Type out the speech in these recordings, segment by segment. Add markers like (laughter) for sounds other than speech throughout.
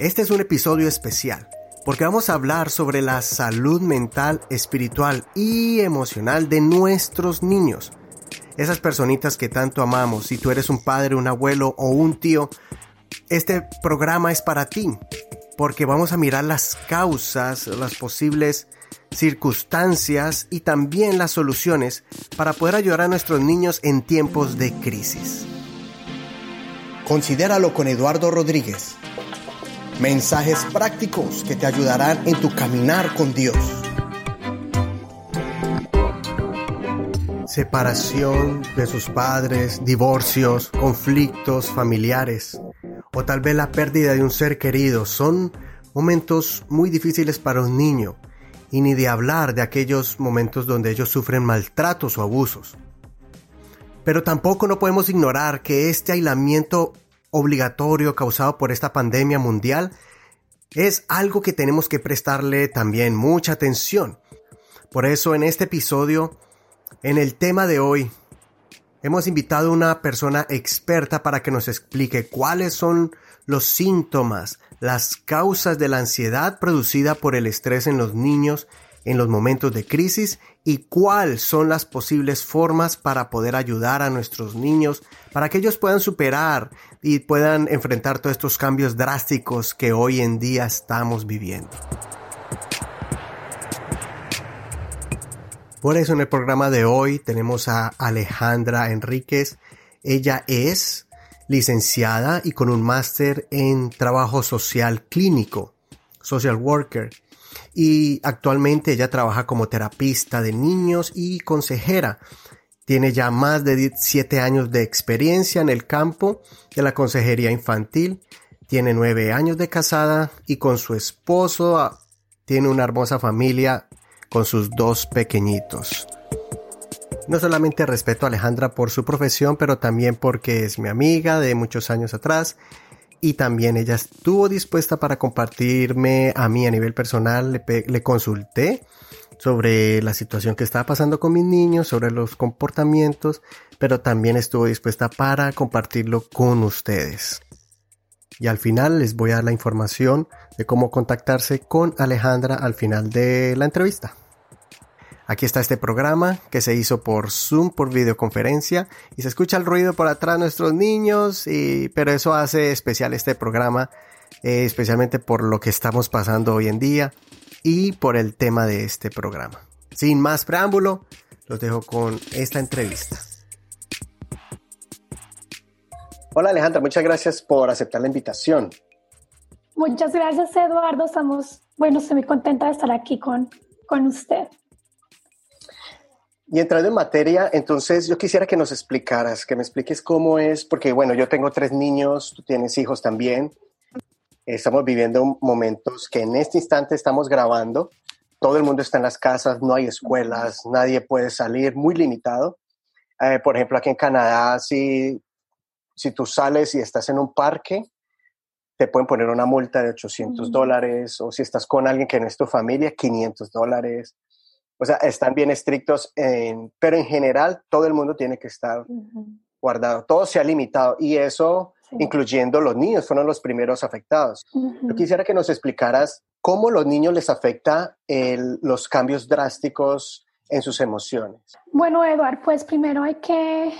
Este es un episodio especial porque vamos a hablar sobre la salud mental, espiritual y emocional de nuestros niños. Esas personitas que tanto amamos, si tú eres un padre, un abuelo o un tío, este programa es para ti, porque vamos a mirar las causas, las posibles circunstancias y también las soluciones para poder ayudar a nuestros niños en tiempos de crisis. Considéralo con Eduardo Rodríguez. Mensajes prácticos que te ayudarán en tu caminar con Dios. Separación de sus padres, divorcios, conflictos familiares o tal vez la pérdida de un ser querido son momentos muy difíciles para un niño y ni de hablar de aquellos momentos donde ellos sufren maltratos o abusos. Pero tampoco no podemos ignorar que este aislamiento obligatorio causado por esta pandemia mundial es algo que tenemos que prestarle también mucha atención. Por eso en este episodio, en el tema de hoy, hemos invitado a una persona experta para que nos explique cuáles son los síntomas, las causas de la ansiedad producida por el estrés en los niños en los momentos de crisis y cuáles son las posibles formas para poder ayudar a nuestros niños para que ellos puedan superar y puedan enfrentar todos estos cambios drásticos que hoy en día estamos viviendo. Por eso en el programa de hoy tenemos a Alejandra Enríquez. Ella es licenciada y con un máster en trabajo social clínico, social worker y actualmente ella trabaja como terapista de niños y consejera. Tiene ya más de 7 años de experiencia en el campo de la consejería infantil. Tiene 9 años de casada y con su esposo ah, tiene una hermosa familia con sus dos pequeñitos. No solamente respeto a Alejandra por su profesión, pero también porque es mi amiga de muchos años atrás y también ella estuvo dispuesta para compartirme a mí a nivel personal, le, consulté sobre la situación que estaba pasando con mis niños, sobre los comportamientos, pero también estuvo dispuesta para compartirlo con ustedes. Y al final les voy a dar la información de cómo contactarse con Alejandra al final de la entrevista. Aquí está este programa que se hizo por Zoom, por videoconferencia, y se escucha el ruido por atrás nuestros niños, y, pero eso hace especial este programa, eh, especialmente por lo que estamos pasando hoy en día y por el tema de este programa. Sin más preámbulo, los dejo con esta entrevista. Hola Alejandra, muchas gracias por aceptar la invitación. Muchas gracias Eduardo, estamos, bueno, estoy muy contenta de estar aquí con, con usted. Y entrando en materia, entonces yo quisiera que nos explicaras, que me expliques cómo es, porque bueno, yo tengo tres niños, tú tienes hijos también. Estamos viviendo momentos que en este instante estamos grabando. Todo el mundo está en las casas, no hay escuelas, nadie puede salir, muy limitado. Eh, por ejemplo, aquí en Canadá, si, si tú sales y estás en un parque, te pueden poner una multa de 800 dólares, o si estás con alguien que no es tu familia, 500 dólares. O sea, están bien estrictos, en, pero en general todo el mundo tiene que estar guardado. Todo se ha limitado y eso, incluyendo los niños, fueron los primeros afectados. Yo quisiera que nos explicaras cómo los niños les afecta los cambios drásticos en sus emociones. Bueno, Eduard, pues primero hay que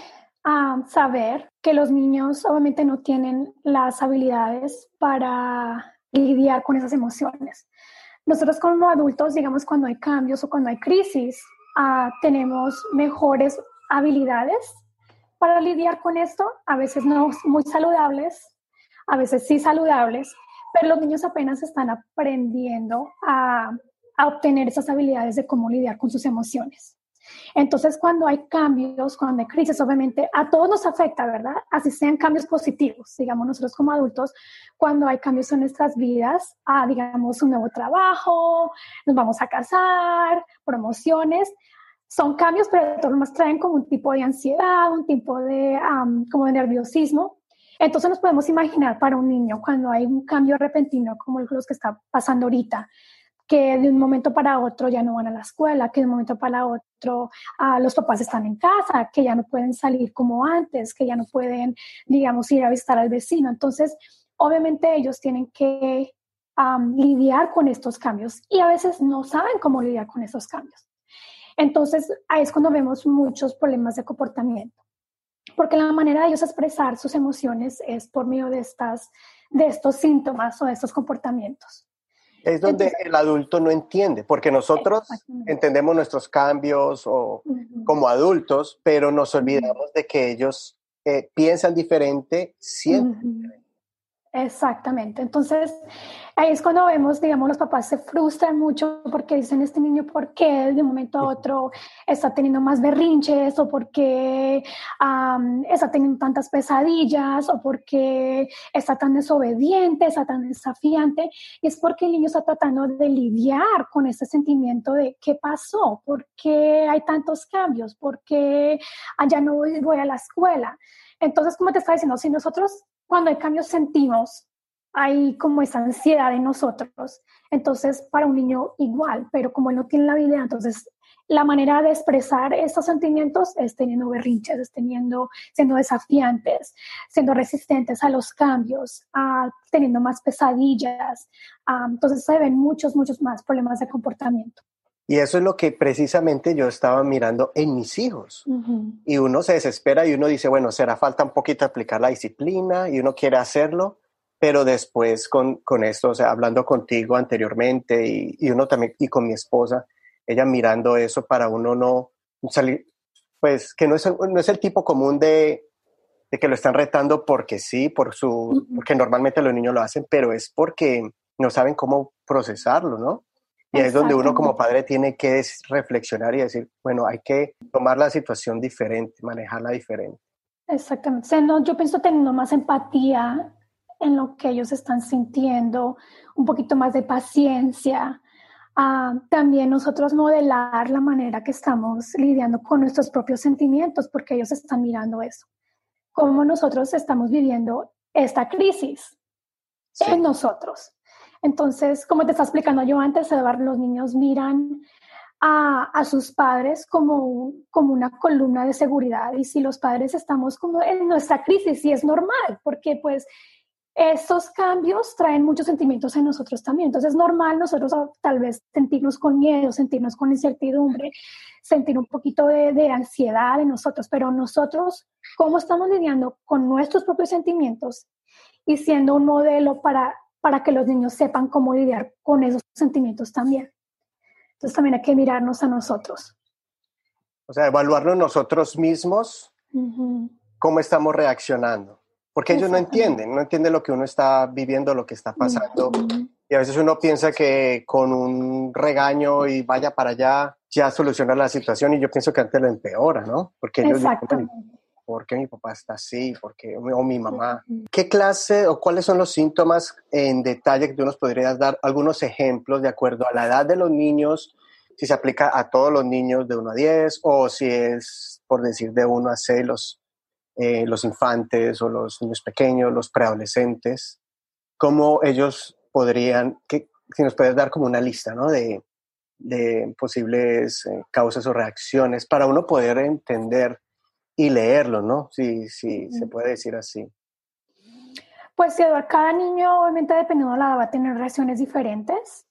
ah, saber que los niños obviamente no tienen las habilidades para lidiar con esas emociones. Nosotros como adultos, digamos, cuando hay cambios o cuando hay crisis, ah, tenemos mejores habilidades para lidiar con esto, a veces no muy saludables, a veces sí saludables, pero los niños apenas están aprendiendo a, obtener esas habilidades de cómo lidiar con sus emociones. Entonces, cuando hay cambios, cuando hay crisis, obviamente a todos nos afecta, ¿verdad? Así sean cambios positivos, digamos nosotros como adultos, cuando hay cambios en nuestras vidas, a, digamos, un nuevo trabajo, nos vamos a casar, promociones, son cambios, pero de todas formas traen como un tipo de ansiedad, un tipo de, como de nerviosismo. Entonces nos podemos imaginar para un niño cuando hay un cambio repentino como los que está pasando ahorita, que de un momento para otro ya no van a la escuela, que de un momento para otro ah, los papás están en casa, que ya no pueden salir como antes, que ya no pueden, digamos, ir a visitar al vecino. Entonces, obviamente ellos tienen que lidiar con estos cambios y a veces no saben cómo lidiar con estos cambios. Entonces, ahí es cuando vemos muchos problemas de comportamiento, porque la manera de ellos expresar sus emociones es por medio de, estas, de estos síntomas o de estos comportamientos. Es donde el adulto no entiende, porque nosotros entendemos nuestros cambios o, como adultos, pero nos olvidamos de que ellos eh, piensan diferente, siempre Exactamente. Entonces, ahí es cuando vemos, digamos, los papás se frustran mucho porque dicen, este niño, ¿por qué de un momento a otro está teniendo más berrinches? ¿O por qué está teniendo tantas pesadillas? ¿O por qué está tan desobediente, está tan desafiante? Y es porque el niño está tratando de lidiar con ese sentimiento de qué pasó, por qué hay tantos cambios, por qué ya no voy a la escuela. Entonces, como te estaba diciendo, si nosotros cuando hay cambios sentimos, hay como esa ansiedad en nosotros. Entonces, para un niño igual, pero como él no tiene la habilidad, entonces la manera de expresar estos sentimientos es teniendo berrinches, es teniendo, siendo desafiantes, siendo resistentes a los cambios, teniendo más pesadillas. entonces se ven muchos, muchos más problemas de comportamiento. Y eso es lo que precisamente yo estaba mirando en mis hijos. Y uno se desespera y uno dice, bueno, será falta un poquito aplicar la disciplina y uno quiere hacerlo, pero después con, con esto, o sea, hablando contigo anteriormente y, y, uno también, y con mi esposa, ella mirando eso para uno no salir, pues que no es, no es el tipo común de, de que lo están retando porque sí, por su, porque normalmente los niños lo hacen, pero es porque no saben cómo procesarlo, ¿no? Y es donde uno como padre tiene que reflexionar y decir, bueno, hay que tomar la situación diferente, manejarla diferente. Exactamente. yo pienso teniendo más empatía en lo que ellos están sintiendo, un poquito más de paciencia. También nosotros modelar la manera que estamos lidiando con nuestros propios sentimientos, porque ellos están mirando eso. Cómo nosotros estamos viviendo esta crisis en nosotros. Entonces, como te estaba explicando yo antes, Eduardo, los niños miran a, sus padres como, como una columna de seguridad y si los padres estamos como en nuestra crisis, y es normal, porque pues estos cambios traen muchos sentimientos en nosotros también. Entonces es normal nosotros ah, tal vez sentirnos con miedo, sentirnos con incertidumbre, sentir un poquito de, de, ansiedad en nosotros, pero nosotros, ¿cómo estamos lidiando con nuestros propios sentimientos y siendo un modelo para para que los niños sepan cómo lidiar con esos sentimientos también. Entonces también hay que mirarnos a nosotros. O sea, evaluarnos nosotros mismos, cómo estamos reaccionando. Porque ellos no entienden, no entienden lo que uno está viviendo, lo que está pasando. Y a veces uno piensa que con un regaño y vaya para allá ya soluciona la situación y yo pienso que antes lo empeora, ¿no? Porque ellos ¿por qué mi papá está así? ¿Por qué? O mi mamá. ¿Qué clase o cuáles son los síntomas en detalle que tú nos podrías dar algunos ejemplos de acuerdo a la edad de los niños? Si se aplica a todos los niños de 1 a 10 o si es, por decir, de 1 a 6 los, eh, los infantes o los niños pequeños, los preadolescentes. ¿Cómo ellos podrían, que, si nos puedes dar como una lista ¿no? de, de posibles eh, causas o reacciones para uno poder entender y leerlo, ¿no? Sí, sí, se puede decir así. Pues Eduardo, cada niño, obviamente, dependiendo de la edad, va a tener reacciones diferentes.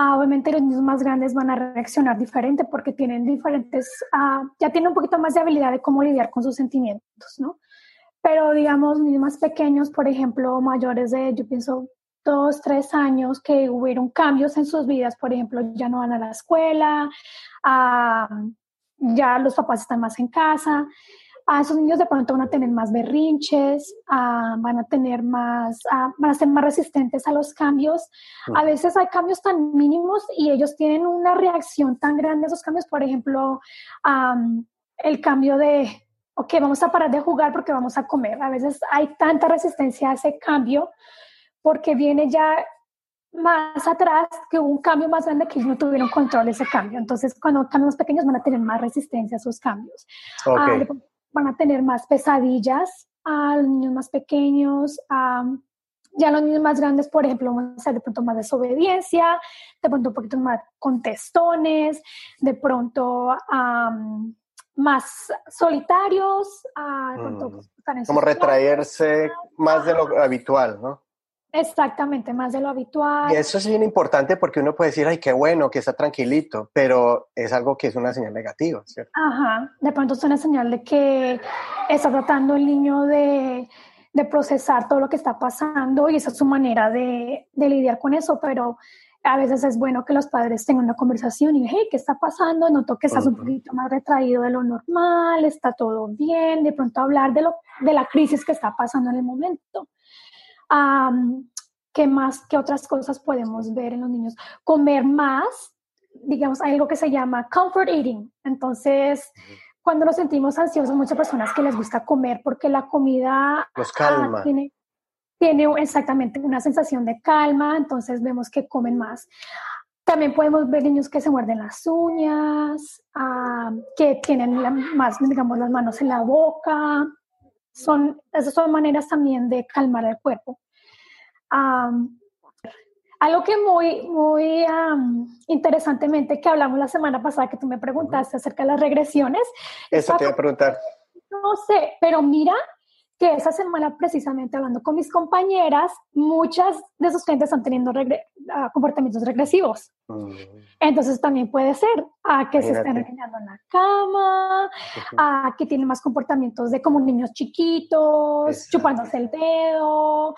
Ah, obviamente los niños más grandes van a reaccionar diferente porque tienen diferentes, ah, ya tienen un poquito más de habilidad de cómo lidiar con sus sentimientos, ¿no? Pero digamos, niños más pequeños, por ejemplo, mayores de, yo pienso, dos, tres años, que hubieron cambios en sus vidas, por ejemplo, ya no van a la escuela, ah, ya los papás están más en casa. A esos niños de pronto van a tener más berrinches, van a tener más, van a ser más resistentes a los cambios. A veces hay cambios tan mínimos y ellos tienen una reacción tan grande a esos cambios. Por ejemplo, el cambio de, ok, vamos a parar de jugar porque vamos a comer. A veces hay tanta resistencia a ese cambio porque viene ya más atrás que hubo un cambio más grande que ellos no tuvieron control de ese cambio. Entonces, cuando cambios pequeños van a tener más resistencia a esos cambios. Ah, van a tener más pesadillas a los niños más pequeños. ya los niños más grandes, por ejemplo, van a ser de pronto más desobediencia, de pronto un poquito más contestones, de pronto más solitarios. Mm. Como retraerse más de lo habitual, ¿no? Exactamente, más de lo habitual. Y eso es bien importante porque uno puede decir, ay, qué bueno, que está tranquilito, pero es algo que es una señal negativa, ¿cierto? Ajá, de pronto es una señal de que está tratando el niño de, de procesar todo lo que está pasando y esa es su manera de, de, lidiar con eso, pero a veces es bueno que los padres tengan una conversación y, hey, ¿qué está pasando? Noto que estás un poquito más retraído de lo normal, está todo bien, de pronto hablar de, lo, de la crisis que está pasando en el momento. ¿Qué más, qué otras cosas podemos ver en los niños? Comer más, digamos, hay algo que se llama comfort eating. Entonces, cuando nos sentimos ansiosos, muchas personas que les gusta comer porque la comida los calma. Ah, tiene, tiene exactamente una sensación de calma, entonces vemos que comen más. También podemos ver niños que se muerden las uñas, que tienen más, digamos, las manos en la boca, son, esas son maneras también de calmar el cuerpo. algo que muy, muy interesantemente que hablamos la semana pasada, que tú me preguntaste acerca de las regresiones. Eso te voy a preguntar. No sé, pero mira que esa semana precisamente hablando con mis compañeras, muchas de sus clientes están teniendo uh, comportamientos regresivos. Mm. Entonces también puede ser a que se estén regañando en la cama, a que tienen más comportamientos de como niños chiquitos, chupándose el dedo,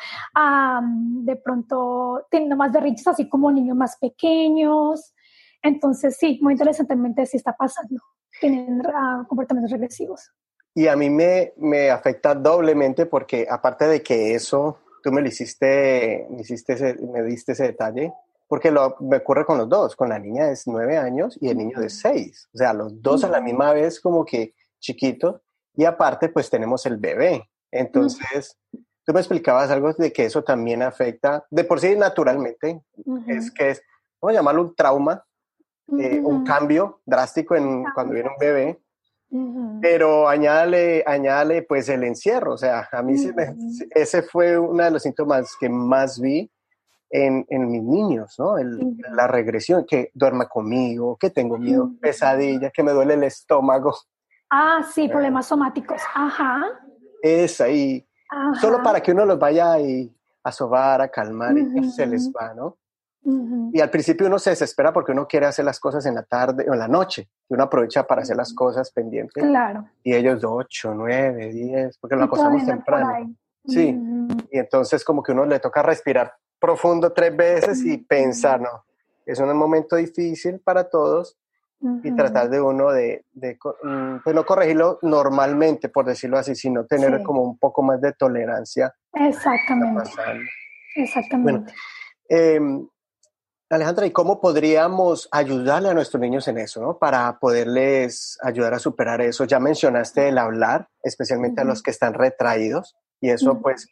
de pronto teniendo más berrinches así como niños más pequeños. Entonces sí, muy interesantemente sí está pasando. Tienen uh, comportamientos regresivos. Y a mí me, me afecta doblemente porque aparte de que eso, tú me lo hiciste, me, hiciste me diste ese detalle, porque lo, me ocurre con los dos, con la niña de nueve años y el niño de seis. O sea, los dos a la misma vez como que chiquitos y aparte pues tenemos el bebé. Entonces, tú me explicabas algo de que eso también afecta, de por sí naturalmente, es que es, vamos a llamarlo un trauma, eh, un cambio drástico en, cuando viene un bebé pero añádale, añádale pues el encierro, o sea, a mí (laughs) ese fue uno de los síntomas que más vi en, en mis niños, ¿no? La regresión, que duerma conmigo, que tengo miedo, pesadilla, que me duele el estómago. Ah, sí, problemas somáticos, ajá. Es ahí, solo para que uno los vaya a sobar, a calmar, y se les va, ¿no? Y al principio uno se desespera porque uno quiere hacer las cosas en la tarde o en la noche. Y uno aprovecha para hacer las cosas pendientes. Claro. Y ellos 8, 9, 10, porque lo acostamos temprano. Sí. Y entonces como que uno le toca respirar profundo tres veces y pensar, no, es un momento difícil para todos y tratar de uno de, de, mm, pues no corregirlo normalmente, por decirlo así, sino tener como un poco más de tolerancia. Exactamente. Exactamente. Bueno, Alejandra, ¿y cómo podríamos ayudarle a nuestros niños en eso, ¿no? para poderles ayudar a superar eso? Ya mencionaste el hablar, especialmente a los que están retraídos, y eso pues,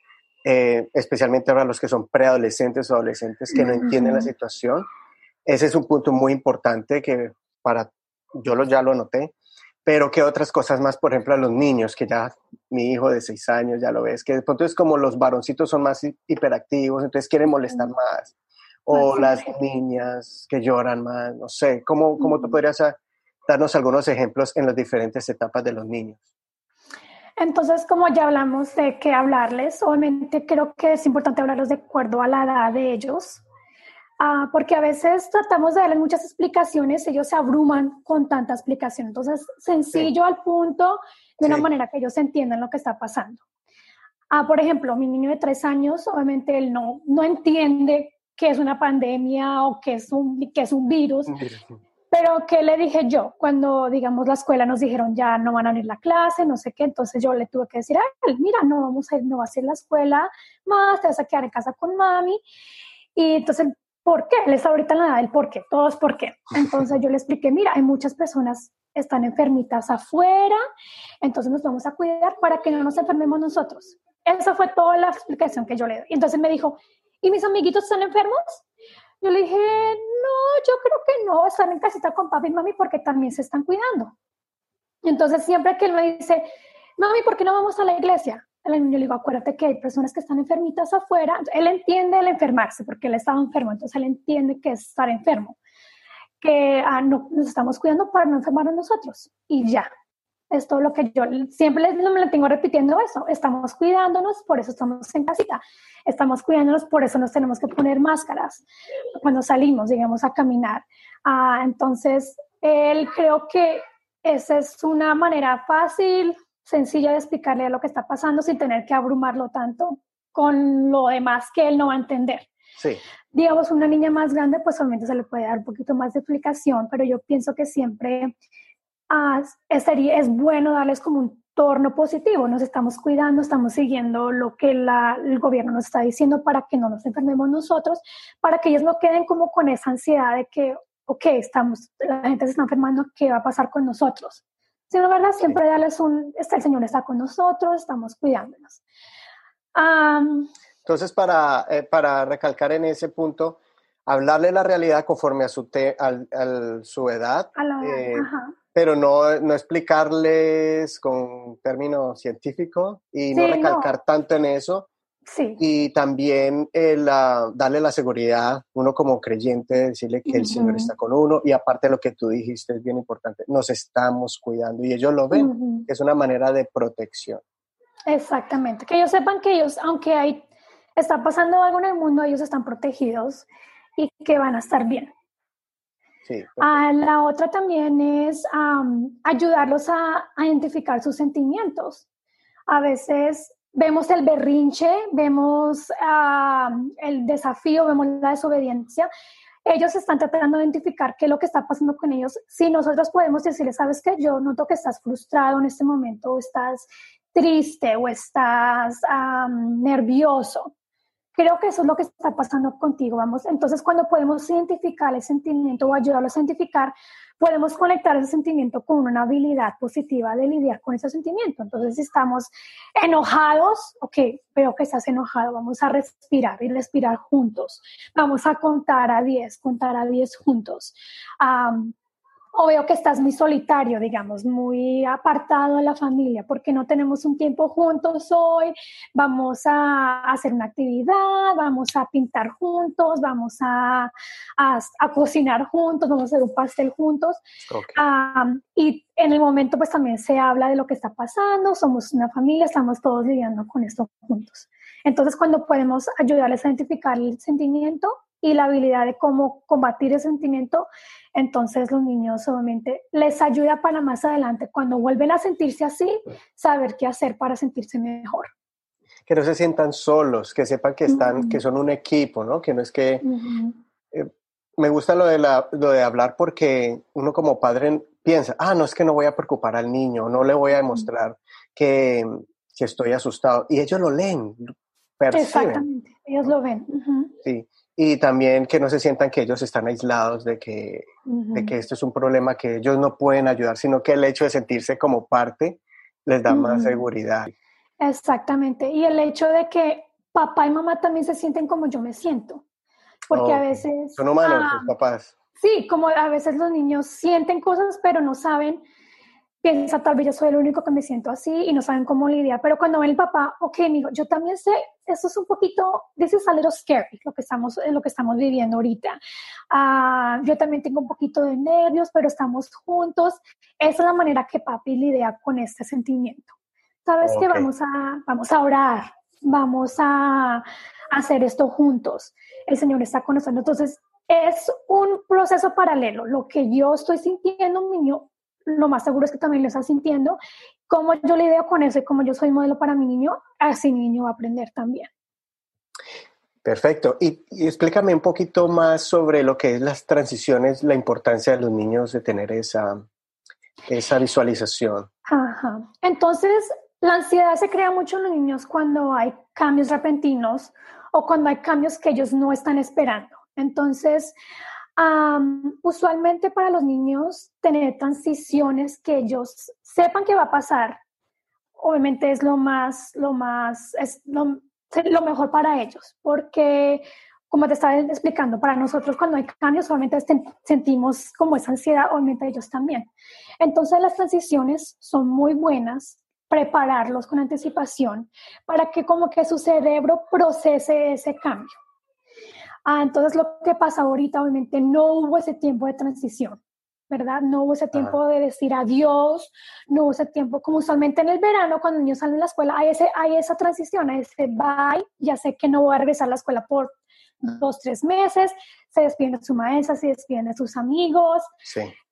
eh, especialmente ahora los que son preadolescentes o adolescentes que no entienden la situación. Ese es un punto muy importante que para, yo lo, ya lo noté, pero que otras cosas más, por ejemplo, a los niños, que ya mi hijo de seis años ya lo ves, que de pronto es como los varoncitos son más hiperactivos, entonces quieren molestar más o las niñas que lloran más, no sé, ¿cómo, cómo tú podrías ah, darnos algunos ejemplos en las diferentes etapas de los niños? Entonces, como ya hablamos de qué hablarles, obviamente creo que es importante hablarlos de acuerdo a la edad de ellos, ah, porque a veces tratamos de darles muchas explicaciones, ellos se abruman con tanta explicación. Entonces, sencillo al punto, de una manera que ellos entiendan lo que está pasando. Ah, por ejemplo, mi niño de tres años, obviamente él no, no entiende que es una pandemia o que es un, que es un virus. Pero, ¿qué le dije yo? Cuando, digamos, la escuela nos dijeron ya no van a ir la clase, no sé qué, entonces yo le tuve que decir, Ay, mira, no vamos a ir, no va a ser la escuela más, te vas a quedar en casa con mami. Y entonces, ¿por qué? Él está ahorita en la edad del por qué, todos por qué. Entonces yo le expliqué, mira, hay muchas personas están enfermitas afuera, entonces nos vamos a cuidar para que no nos enfermemos nosotros. Esa fue toda la explicación que yo le doy. Entonces me dijo, ¿y mis amiguitos están enfermos? Yo le dije, no, yo creo que no, están en casita con papi y mami porque también se están cuidando. Entonces siempre que él me dice, mami, ¿por qué no vamos a la iglesia? Yo le digo, acuérdate que hay personas que están enfermitas afuera. Él entiende el enfermarse porque él estaba enfermo, entonces él entiende que es estar enfermo, que ah, no, nos estamos cuidando para no enfermarnos nosotros. Y ya. Es todo lo que yo siempre les, me lo tengo repitiendo eso. Estamos cuidándonos, por eso estamos en casita. Estamos cuidándonos, por eso nos tenemos que poner máscaras cuando salimos, digamos, a caminar. Ah, entonces, él creo que esa es una manera fácil, sencilla de explicarle lo que está pasando sin tener que abrumarlo tanto con lo demás que él no va a entender. Sí. Digamos, una niña más grande, pues solamente se le puede dar un poquito más de explicación, pero yo pienso que siempre ah, es bueno darles como un torno positivo. Nos estamos cuidando, estamos siguiendo lo que el gobierno nos está diciendo para que no nos enfermemos nosotros, para que ellos no queden como con esa ansiedad de que, ok, estamos, la gente se está enfermando, ¿qué va a pasar con nosotros? La verdad, siempre darles un, está, el Señor está con nosotros, estamos cuidándonos. Entonces, para, eh, para recalcar en ese punto, hablarle la realidad conforme a su, te, su edad, eh, pero no, no, explicarles con términos científicos y no recalcar tanto en eso. Sí. Y también el, darle la seguridad, uno como creyente, decirle que el Señor está con uno. Y aparte lo que tú dijiste es bien importante, nos estamos cuidando y ellos lo ven, es una manera de protección. Exactamente, que ellos sepan que ellos, aunque hay, está pasando algo en el mundo, ellos están protegidos y que van a estar bien. Sí, ah, la otra también es ayudarlos a, identificar sus sentimientos. A veces vemos el berrinche, vemos el desafío, vemos la desobediencia. Ellos están tratando de identificar qué es lo que está pasando con ellos. Si nosotros podemos decirles, sabes que yo noto que estás frustrado en este momento, o estás triste o estás nervioso. Creo que eso es lo que está pasando contigo, vamos. Entonces, cuando podemos identificar el sentimiento o ayudarlos a identificar, podemos conectar ese sentimiento con una habilidad positiva de lidiar con ese sentimiento. Entonces, si estamos enojados, ok, veo que estás enojado, vamos a respirar y respirar juntos. Vamos a contar a 10, contar a 10 juntos o veo que estás muy solitario, digamos, muy apartado de la familia, porque no tenemos un tiempo juntos hoy, vamos a hacer una actividad, vamos a pintar juntos, vamos a, a, cocinar juntos, vamos a hacer un pastel juntos. y en el momento pues también se habla de lo que está pasando, somos una familia, estamos todos lidiando con esto juntos. Entonces cuando podemos ayudarles a identificar el sentimiento, y la habilidad de cómo combatir el sentimiento, entonces los niños obviamente les ayuda para más adelante, cuando vuelven a sentirse así, saber qué hacer para sentirse mejor. Que no se sientan solos, que sepan que están, que son un equipo, ¿no? Que no es que... Eh, me gusta lo de, la, lo de hablar porque uno como padre piensa, ah, no es que no voy a preocupar al niño, no le voy a demostrar que, que estoy asustado. Y ellos lo leen, perciben. Exactamente, ellos lo ven. Sí, y también que no se sientan que ellos están aislados, de que, de que esto es un problema que ellos no pueden ayudar, sino que el hecho de sentirse como parte les da más seguridad. Exactamente. Y el hecho de que papá y mamá también se sienten como yo me siento. Porque a veces... Son humanos, los papás. Sí, como a veces los niños sienten cosas, pero no saben piensa, tal vez yo soy el único que me siento así y no saben cómo lidiar. Pero cuando ven el papá, ok, amigo, yo también sé, eso es un poquito, this is a little scary, lo que estamos, lo que estamos viviendo ahorita. Uh, yo también tengo un poquito de nervios, pero estamos juntos. Esa es la manera que papi lidia con este sentimiento. ¿Sabes que Vamos a, vamos a orar, vamos a hacer esto juntos. El Señor está con nosotros. Entonces, es un proceso paralelo. Lo que yo estoy sintiendo, un niño lo más seguro es que también lo está sintiendo. Como yo lidio con eso y como yo soy modelo para mi niño, así mi niño va a aprender también. Perfecto. Y, explícame un poquito más sobre lo que es las transiciones, la importancia de los niños de tener esa, esa visualización. Ajá. Entonces, la ansiedad se crea mucho en los niños cuando hay cambios repentinos o cuando hay cambios que ellos no están esperando. Entonces, usualmente para los niños, tener transiciones que ellos sepan que va a pasar, obviamente es lo más, lo más, es lo, lo mejor para ellos, porque como te estaba explicando, para nosotros cuando hay cambios, obviamente sentimos como esa ansiedad, obviamente ellos también. Entonces las transiciones son muy buenas, prepararlos con anticipación para que como que su cerebro procese ese cambio. Ah, entonces lo que pasa ahorita, obviamente, no hubo ese tiempo de transición. ¿verdad? No hubo ese tiempo de decir adiós, no hubo ese tiempo, como usualmente en el verano, cuando los niños salen de la escuela, hay, ese, hay esa transición, hay ese bye, ya sé que no voy a regresar a la escuela por dos, tres meses, se despiden de su maestra, se despiden de sus amigos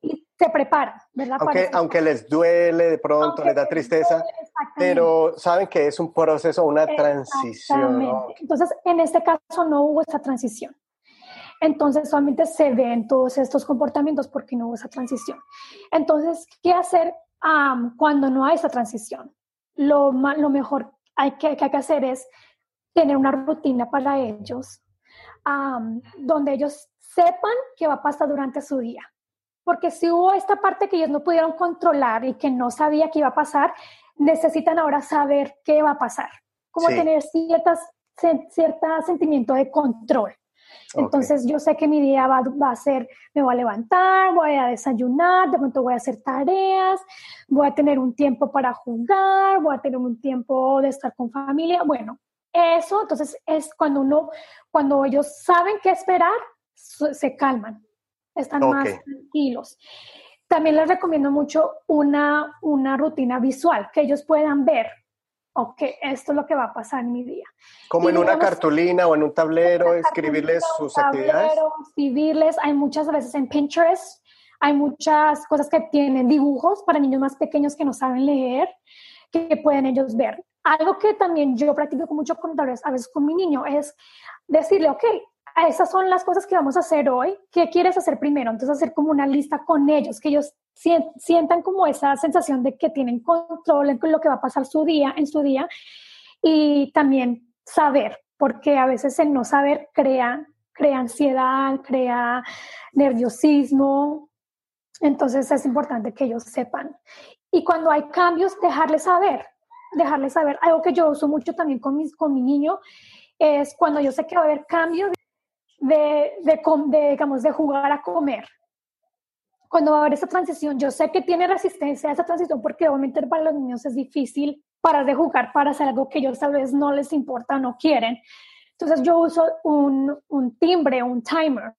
y se preparan, ¿verdad? Aunque, aunque les duele de pronto, les da tristeza, pero saben que es un proceso, una transición. Entonces, en este caso no hubo esa transición. Entonces solamente se ven todos estos comportamientos porque no hubo esa transición. Entonces, ¿qué hacer cuando no hay esa transición? Lo, lo mejor hay que, que hay que hacer es tener una rutina para ellos, donde ellos sepan qué va a pasar durante su día. Porque si hubo esta parte que ellos no pudieron controlar y que no sabía qué iba a pasar, necesitan ahora saber qué va a pasar. Como tener ciertas, cierto sentimiento de control. Entonces yo sé que mi día va, va, a ser, me voy a levantar, voy a desayunar, de pronto voy a hacer tareas, voy a tener un tiempo para jugar, voy a tener un tiempo de estar con familia. Bueno, eso, entonces es cuando uno, cuando ellos saben qué esperar, se calman, están más tranquilos. También les recomiendo mucho una, una rutina visual, que ellos puedan ver, ok, esto es lo que va a pasar en mi día. Como en una cartulina o en un tablero, escribirles sus actividades. Escribirles, hay muchas veces en Pinterest, hay muchas cosas que tienen dibujos para niños más pequeños que no saben leer, que pueden ellos ver. Algo que también yo practico con mucho con, a veces con mi niño es decirle, ok, esas son las cosas que vamos a hacer hoy, ¿qué quieres hacer primero? Entonces hacer como una lista con ellos, que ellos sientan como esa sensación de que tienen control en lo que va a pasar su día, en su día, y también saber, porque a veces el no saber crea, crea ansiedad, crea nerviosismo, entonces es importante que ellos sepan. Y cuando hay cambios, dejarles saber, dejarles saber. Algo que yo uso mucho también con, mis, con mi niño es cuando yo sé que va a haber cambio de, de, de, digamos, de jugar a comer. Cuando va a haber esa transición, yo sé que tiene resistencia a esa transición porque obviamente para los niños es difícil parar de jugar para hacer algo que ellos tal vez no les importa, no quieren. Entonces yo uso un, un timbre, un timer.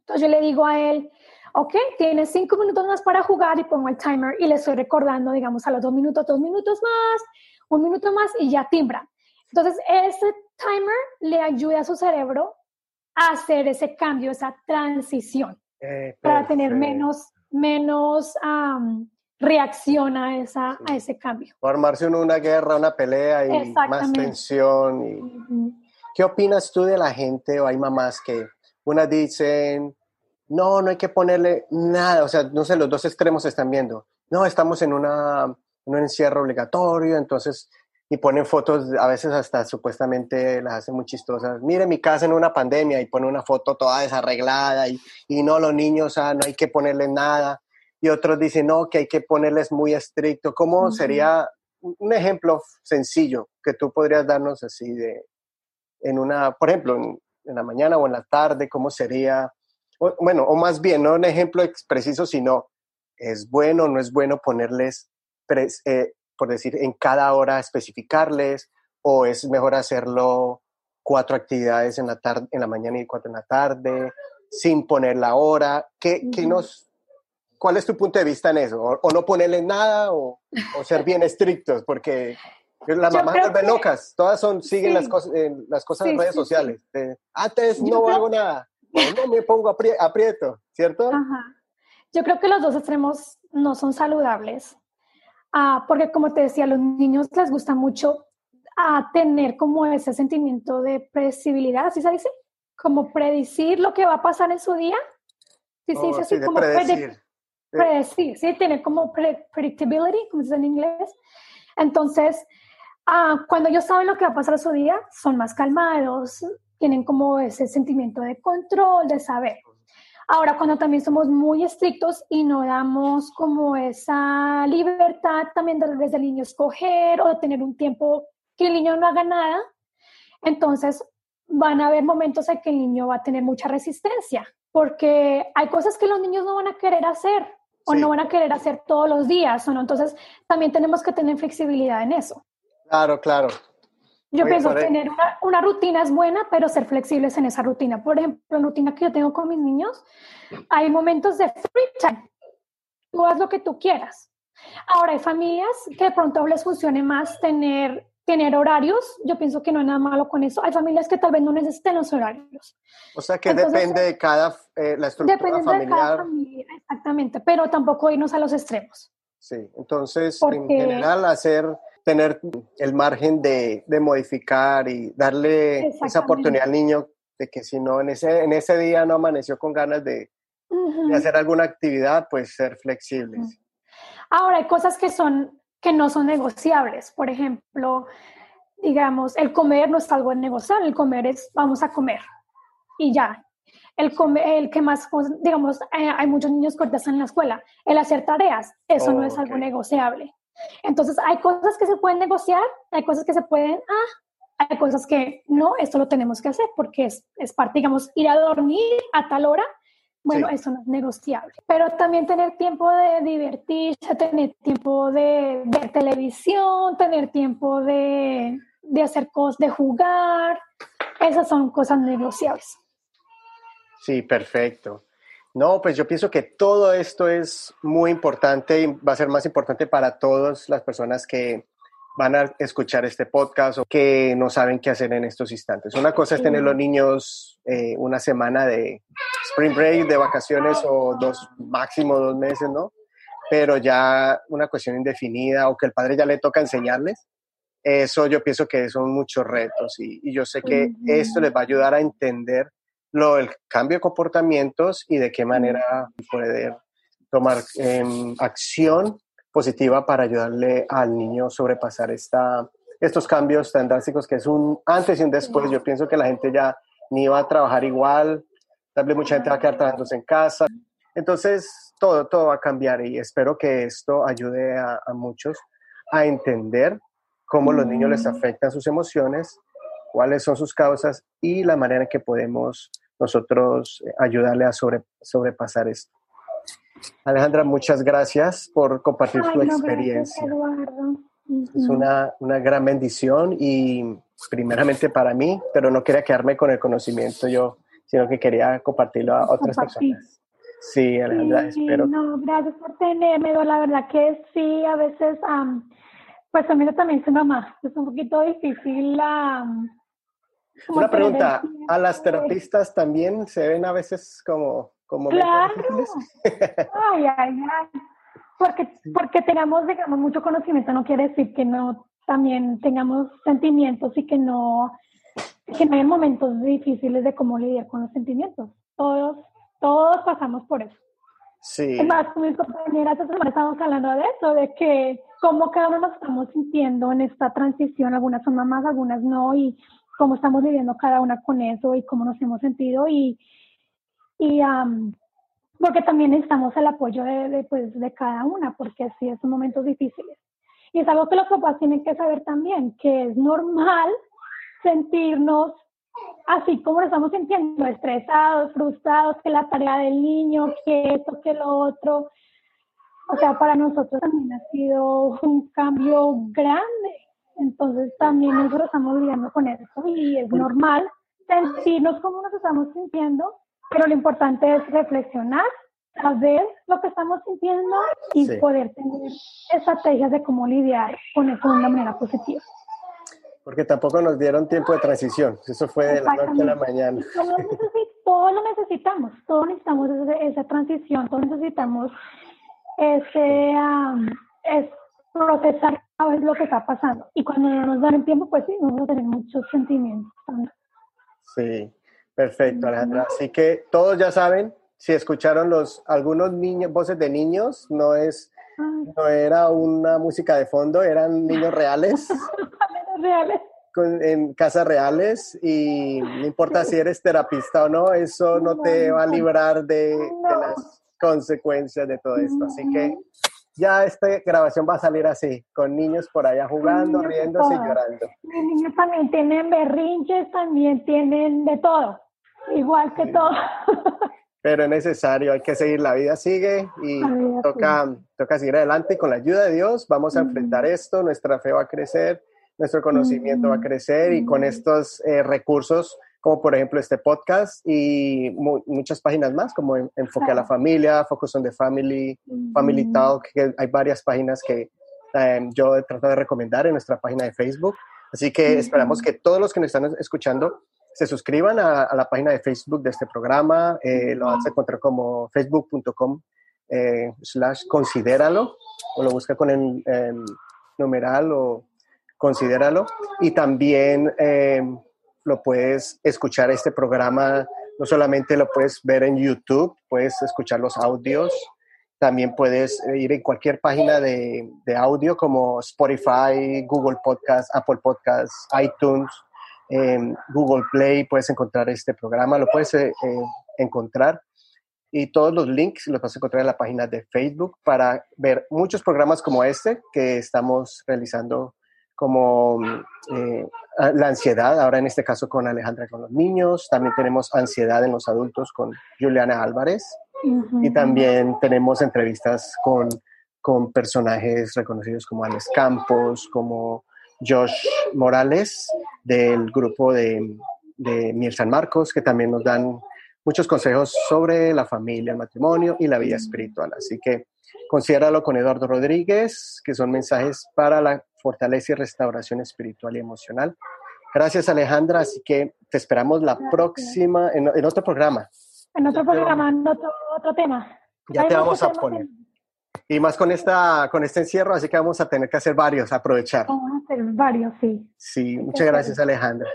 Entonces yo le digo a él, ok, tienes cinco minutos más para jugar y pongo el timer y le estoy recordando, digamos, a los dos minutos, dos minutos más, un minuto más y ya timbra. Entonces, ese timer le ayuda a su cerebro a hacer ese cambio, esa transición, eh, para tener menos, menos reacción a, esa, a ese cambio. O armarse en una guerra, una pelea y más tensión. Y... ¿Qué opinas tú de la gente o hay mamás que unas dicen, no, no hay que ponerle nada, o sea, no sé, los dos extremos están viendo. No, estamos en una, un encierro obligatorio, entonces, y ponen fotos, a veces hasta supuestamente las hacen muy chistosas. Mire mi casa en una pandemia y pone una foto toda desarreglada y, y no, los niños, ah, no hay que ponerle nada. Y otros dicen, no, que hay que ponerles muy estricto. ¿Cómo sería un ejemplo sencillo que tú podrías darnos así de, en una, por ejemplo, en, en la mañana o en la tarde, cómo sería bueno, o más bien, no un ejemplo preciso, sino es bueno o no es bueno ponerles, eh, por decir, en cada hora especificarles, o es mejor hacerlo cuatro actividades en la, tarde, en la mañana y cuatro en la tarde, sin poner la hora. ¿Qué, nos, ¿Cuál es tu punto de vista en eso? ¿O, no ponerle nada o, ser bien estrictos? Porque las mamás vuelven locas, todas son, siguen las, cosas, las cosas en redes sociales. Antes no hago nada no me pongo aprieto, ¿cierto? Yo creo que los dos extremos no son saludables, ah, porque como te decía, a los niños les gusta mucho ah, tener como ese sentimiento de predecibilidad, ¿así se dice? Como predecir lo que va a pasar en su día. Sí, sí, oh, sí, como predecir. predecir, sí, tener como predictability, como se dice en inglés. Entonces, ah, cuando ellos saben lo que va a pasar en su día, son más calmados, tienen como ese sentimiento de control, de saber. Ahora, cuando también somos muy estrictos y no damos como esa libertad también de vez del niño escoger o de tener un tiempo que el niño no haga nada, entonces van a haber momentos en que el niño va a tener mucha resistencia, porque hay cosas que los niños no van a querer hacer o no van a querer hacer todos los días, ¿o no? Entonces, también tenemos que tener flexibilidad en eso. Claro, claro. Yo pienso que tener una, una, rutina es buena, pero ser flexibles en esa rutina. Por ejemplo, la rutina que yo tengo con mis niños, hay momentos de free time. Tú haz lo que tú quieras. Ahora, hay familias que de pronto les funcione más tener, tener horarios. Yo pienso que no hay nada malo con eso. Hay familias que tal vez no necesiten los horarios. O sea, que depende de cada, eh, la estructura depende familiar. De cada familia, exactamente, pero tampoco irnos a los extremos. Sí, entonces, en general, hacer tener el margen de, de modificar y darle esa oportunidad al niño de que si no en ese, en ese día no amaneció con ganas de, de hacer alguna actividad, pues ser flexibles. Ahora, hay cosas que, son, que no son negociables. Por ejemplo, digamos, el comer no es algo negociable, el comer es vamos a comer y ya. El, el que más, digamos, eh, hay muchos niños que están en la escuela, el hacer tareas, eso no es algo negociable. Entonces, hay cosas que se pueden negociar, hay cosas que se pueden, ah, hay cosas que no, esto lo tenemos que hacer porque es, es parte, digamos, ir a dormir a tal hora, bueno, eso no es negociable. Pero también tener tiempo de divertirse, tener tiempo de ver televisión, tener tiempo de, de hacer cosas, de jugar, esas son cosas negociables. Sí, perfecto. No, pues yo pienso que todo esto es muy importante y va a ser más importante para todas las personas que van a escuchar este podcast o que no saben qué hacer en estos instantes. Una cosa es tener los niños eh, una semana de spring break, de vacaciones o dos, máximo dos meses, ¿no? Pero ya una cuestión indefinida o que el padre ya le toca enseñarles, eso yo pienso que son muchos retos y, y yo sé que esto les va a ayudar a entender lo del cambio de comportamientos y de qué manera poder tomar em, acción positiva para ayudarle al niño a sobrepasar esta, estos cambios tan drásticos que es un antes y un después. Yo pienso que la gente ya ni va a trabajar igual, tal vez mucha gente va a quedar trabajando en casa. Entonces, todo, todo va a cambiar y espero que esto ayude a, a muchos a entender cómo los niños les afectan sus emociones cuáles son sus causas y la manera en que podemos nosotros eh, ayudarle a sobre, sobrepasar esto. Alejandra, muchas gracias por compartir tu experiencia. Es una, una, gran bendición y primeramente para mí, pero no quería quedarme con el conocimiento yo, sino que quería compartirlo a otras personas. Sí, Alejandra, espero. No, gracias por tenerme. La verdad que sí, a veces, pues a mí también soy mamá. Es un poquito difícil la una pregunta, ¿a las terapistas también se ven a veces como... como claro. ay, ay, ay. Porque, porque tengamos, digamos, mucho conocimiento no quiere decir que no también tengamos sentimientos y que no, que no hay momentos difíciles de cómo lidiar con los sentimientos. Todos, todos pasamos por eso. Sí. Es más, con mis compañeras estamos hablando de eso, de que cómo cada uno nos estamos sintiendo en esta transición. Algunas son mamás, algunas no, y cómo estamos viviendo cada una con eso y cómo nos hemos sentido y, y porque también necesitamos el apoyo de, pues, de cada una, porque sí, son momentos difíciles. Y es algo que los papás tienen que saber también, que es normal sentirnos así como nos estamos sintiendo, estresados, frustrados, que la tarea del niño, que esto, que lo otro. O sea, para nosotros también ha sido un cambio grande entonces también nosotros estamos lidiando con eso y es normal sentirnos como nos estamos sintiendo, pero lo importante es reflexionar, saber lo que estamos sintiendo y poder tener estrategias de cómo lidiar con eso de una manera positiva. Porque tampoco nos dieron tiempo de transición, eso fue de la noche a la mañana. Todo lo necesitamos, todos necesitamos esa, transición, todos necesitamos ese, procesar es lo que está pasando. Y cuando no nos dan el tiempo, pues sí, vamos a tener muchos sentimientos. Sí, perfecto, Alejandra. Así que todos ya saben, si escucharon los algunos niños, voces de niños, no es no era una música de fondo, eran niños reales. (laughs) reales. en casas reales y no importa si eres terapista o no, eso no, te va a librar de, de las consecuencias de todo esto. Así que ya esta grabación va a salir así, con niños por allá jugando, riéndose y llorando. Mis niños también tienen berrinches, también tienen de todo, igual que todo. Pero es necesario, hay que seguir, la vida. Sigue y toca, toca seguir adelante y con la ayuda de Dios vamos a enfrentar esto, nuestra fe va a crecer nuestro conocimiento va a crecer y con estos eh, recursos, como por ejemplo este podcast y muchas páginas más, como Enfoque a la Familia, Focus on the Family, Family Talk, que hay varias páginas que em, yo he tratado de recomendar en nuestra página de Facebook. Así que esperamos que todos los que nos están escuchando se suscriban a, la página de Facebook de este programa. Eh, lo vas a encontrar como facebook.com eh, slash considéralo o lo busca con el em, numeral o considéralo. Y también em, lo puedes escuchar este programa, no solamente lo puedes ver en YouTube, puedes escuchar los audios, también puedes ir en cualquier página de, de audio como Spotify, Google Podcast, Apple Podcasts, iTunes, em, Google Play, puedes encontrar este programa, lo puedes eh, eh, encontrar. Y todos los links los vas a encontrar en la página de Facebook para ver muchos programas como este que estamos realizando como eh, la ansiedad, ahora en este caso con Alejandra con los niños, también tenemos ansiedad en los adultos con Juliana Álvarez. Y también tenemos entrevistas con, con personajes reconocidos como Alex Campos, como Josh Morales del grupo de, de Mir San Marcos, que también nos dan muchos consejos sobre la familia, el matrimonio y la vida espiritual. Así que considéralo con Eduardo Rodríguez, que son mensajes para la fortaleza y restauración espiritual y emocional. Gracias Alejandra, así que te esperamos la próxima, en, otro programa. En otro programa, en otro, tema. Ya te vamos a poner. Y más con, esta, con este encierro, así que vamos a tener que hacer varios, aprovechar. Vamos a hacer varios, sí. Sí, muchas gracias Alejandra.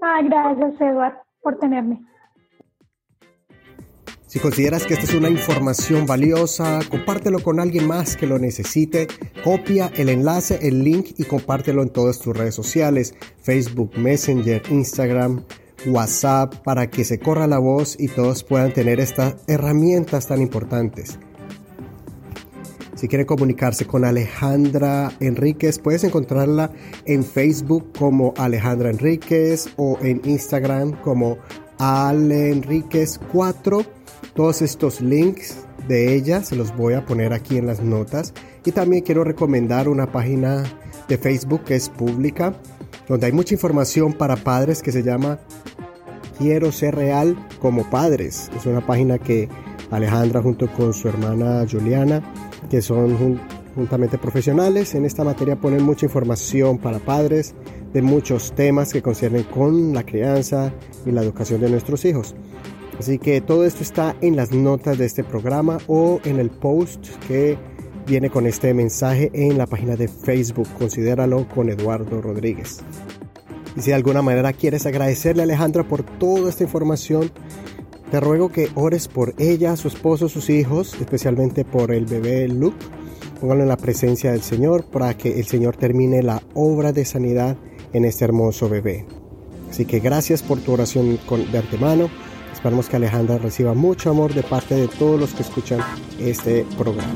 Ah, gracias Eduardo por tenerme. Si consideras que esta es una información valiosa, compártelo con alguien más que lo necesite. Copia el enlace, el link y compártelo en todas tus redes sociales, Facebook, Messenger, Instagram, WhatsApp, para que se corra la voz y todos puedan tener estas herramientas tan importantes. Si quieren comunicarse con Alejandra Enríquez, puedes encontrarla en Facebook como Alejandra Enríquez o en Instagram como Ale 4 todos estos links de ella se los voy a poner aquí en las notas. Y también quiero recomendar una página de Facebook que es pública, donde hay mucha información para padres que se llama Quiero ser real como padres. Es una página que Alejandra junto con su hermana Juliana, que son juntamente profesionales en esta materia, ponen mucha información para padres de muchos temas que conciernen con la crianza y la educación de nuestros hijos. Así que todo esto está en las notas de este programa o en el post que viene con este mensaje en la página de Facebook. Considéralo con Eduardo Rodríguez. Y si de alguna manera quieres agradecerle a Alejandra por toda esta información, te ruego que ores por ella, su esposo, sus hijos, especialmente por el bebé Luke. Póngalo en la presencia del Señor para que el Señor termine la obra de sanidad en este hermoso bebé. Así que gracias por tu oración de antemano Esperamos que Alejandra reciba mucho amor de parte de todos los que escuchan este programa.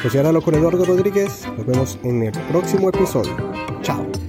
Pues ahora lo con Eduardo Rodríguez. Nos vemos en el próximo episodio. Chao.